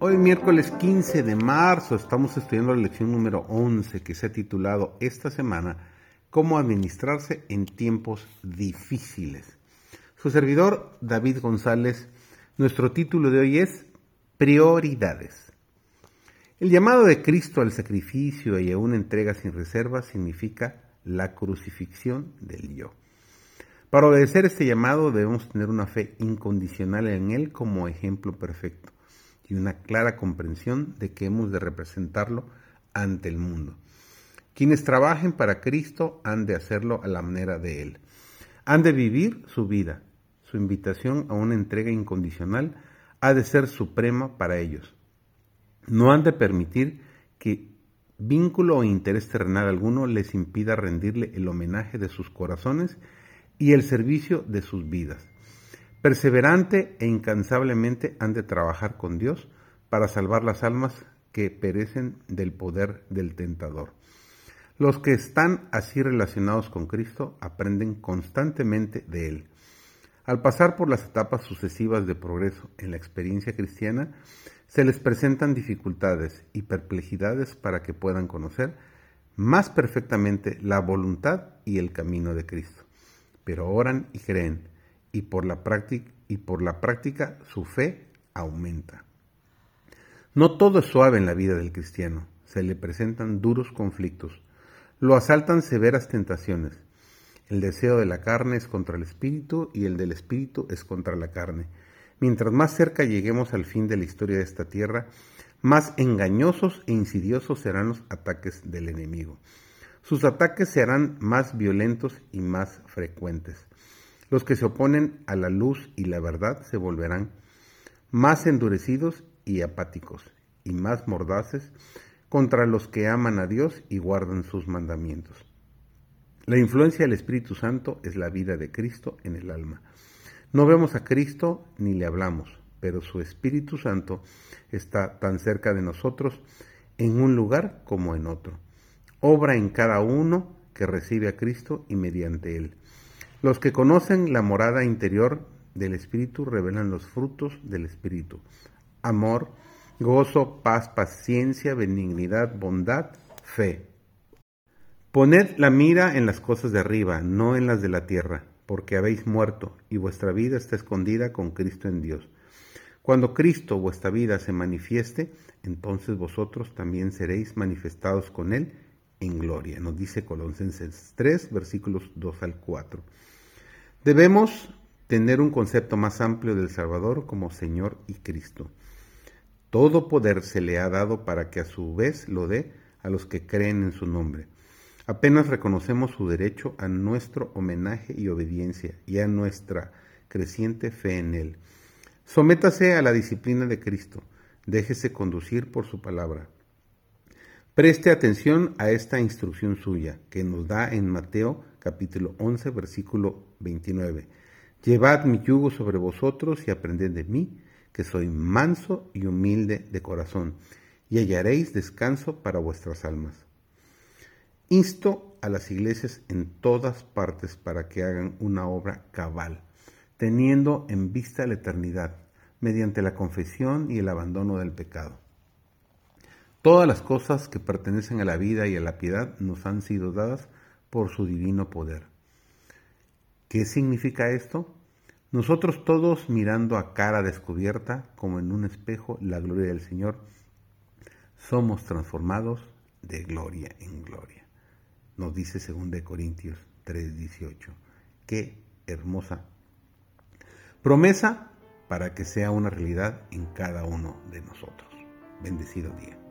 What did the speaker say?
Hoy miércoles 15 de marzo estamos estudiando la lección número 11 que se ha titulado esta semana Cómo administrarse en tiempos difíciles. Su servidor David González, nuestro título de hoy es Prioridades. El llamado de Cristo al sacrificio y a una entrega sin reserva significa la crucifixión del yo. Para obedecer este llamado debemos tener una fe incondicional en Él como ejemplo perfecto y una clara comprensión de que hemos de representarlo ante el mundo. Quienes trabajen para Cristo han de hacerlo a la manera de Él. Han de vivir su vida. Su invitación a una entrega incondicional ha de ser suprema para ellos. No han de permitir que vínculo o interés terrenal alguno les impida rendirle el homenaje de sus corazones y el servicio de sus vidas. Perseverante e incansablemente han de trabajar con Dios para salvar las almas que perecen del poder del tentador. Los que están así relacionados con Cristo aprenden constantemente de Él. Al pasar por las etapas sucesivas de progreso en la experiencia cristiana, se les presentan dificultades y perplejidades para que puedan conocer más perfectamente la voluntad y el camino de Cristo. Pero oran y creen, y por la práctica, y por la práctica su fe aumenta. No todo es suave en la vida del cristiano, se le presentan duros conflictos, lo asaltan severas tentaciones. El deseo de la carne es contra el espíritu y el del espíritu es contra la carne. Mientras más cerca lleguemos al fin de la historia de esta tierra, más engañosos e insidiosos serán los ataques del enemigo. Sus ataques serán más violentos y más frecuentes. Los que se oponen a la luz y la verdad se volverán más endurecidos y apáticos, y más mordaces contra los que aman a Dios y guardan sus mandamientos. La influencia del Espíritu Santo es la vida de Cristo en el alma. No vemos a Cristo ni le hablamos, pero su Espíritu Santo está tan cerca de nosotros en un lugar como en otro. Obra en cada uno que recibe a Cristo y mediante él. Los que conocen la morada interior del Espíritu revelan los frutos del Espíritu. Amor, gozo, paz, paciencia, benignidad, bondad, fe. Poned la mira en las cosas de arriba, no en las de la tierra, porque habéis muerto y vuestra vida está escondida con Cristo en Dios. Cuando Cristo vuestra vida se manifieste, entonces vosotros también seréis manifestados con Él en gloria. Nos dice Colosenses 3, versículos 2 al 4. Debemos tener un concepto más amplio del Salvador como Señor y Cristo. Todo poder se le ha dado para que a su vez lo dé a los que creen en su nombre. Apenas reconocemos su derecho a nuestro homenaje y obediencia y a nuestra creciente fe en Él. Sométase a la disciplina de Cristo, déjese conducir por su palabra. Preste atención a esta instrucción suya que nos da en Mateo capítulo 11 versículo 29. Llevad mi yugo sobre vosotros y aprended de mí, que soy manso y humilde de corazón, y hallaréis descanso para vuestras almas. Insto a las iglesias en todas partes para que hagan una obra cabal, teniendo en vista la eternidad, mediante la confesión y el abandono del pecado. Todas las cosas que pertenecen a la vida y a la piedad nos han sido dadas por su divino poder. ¿Qué significa esto? Nosotros todos mirando a cara descubierta, como en un espejo, la gloria del Señor, somos transformados de gloria en gloria. Nos dice 2 Corintios 3:18. Qué hermosa promesa para que sea una realidad en cada uno de nosotros. Bendecido día.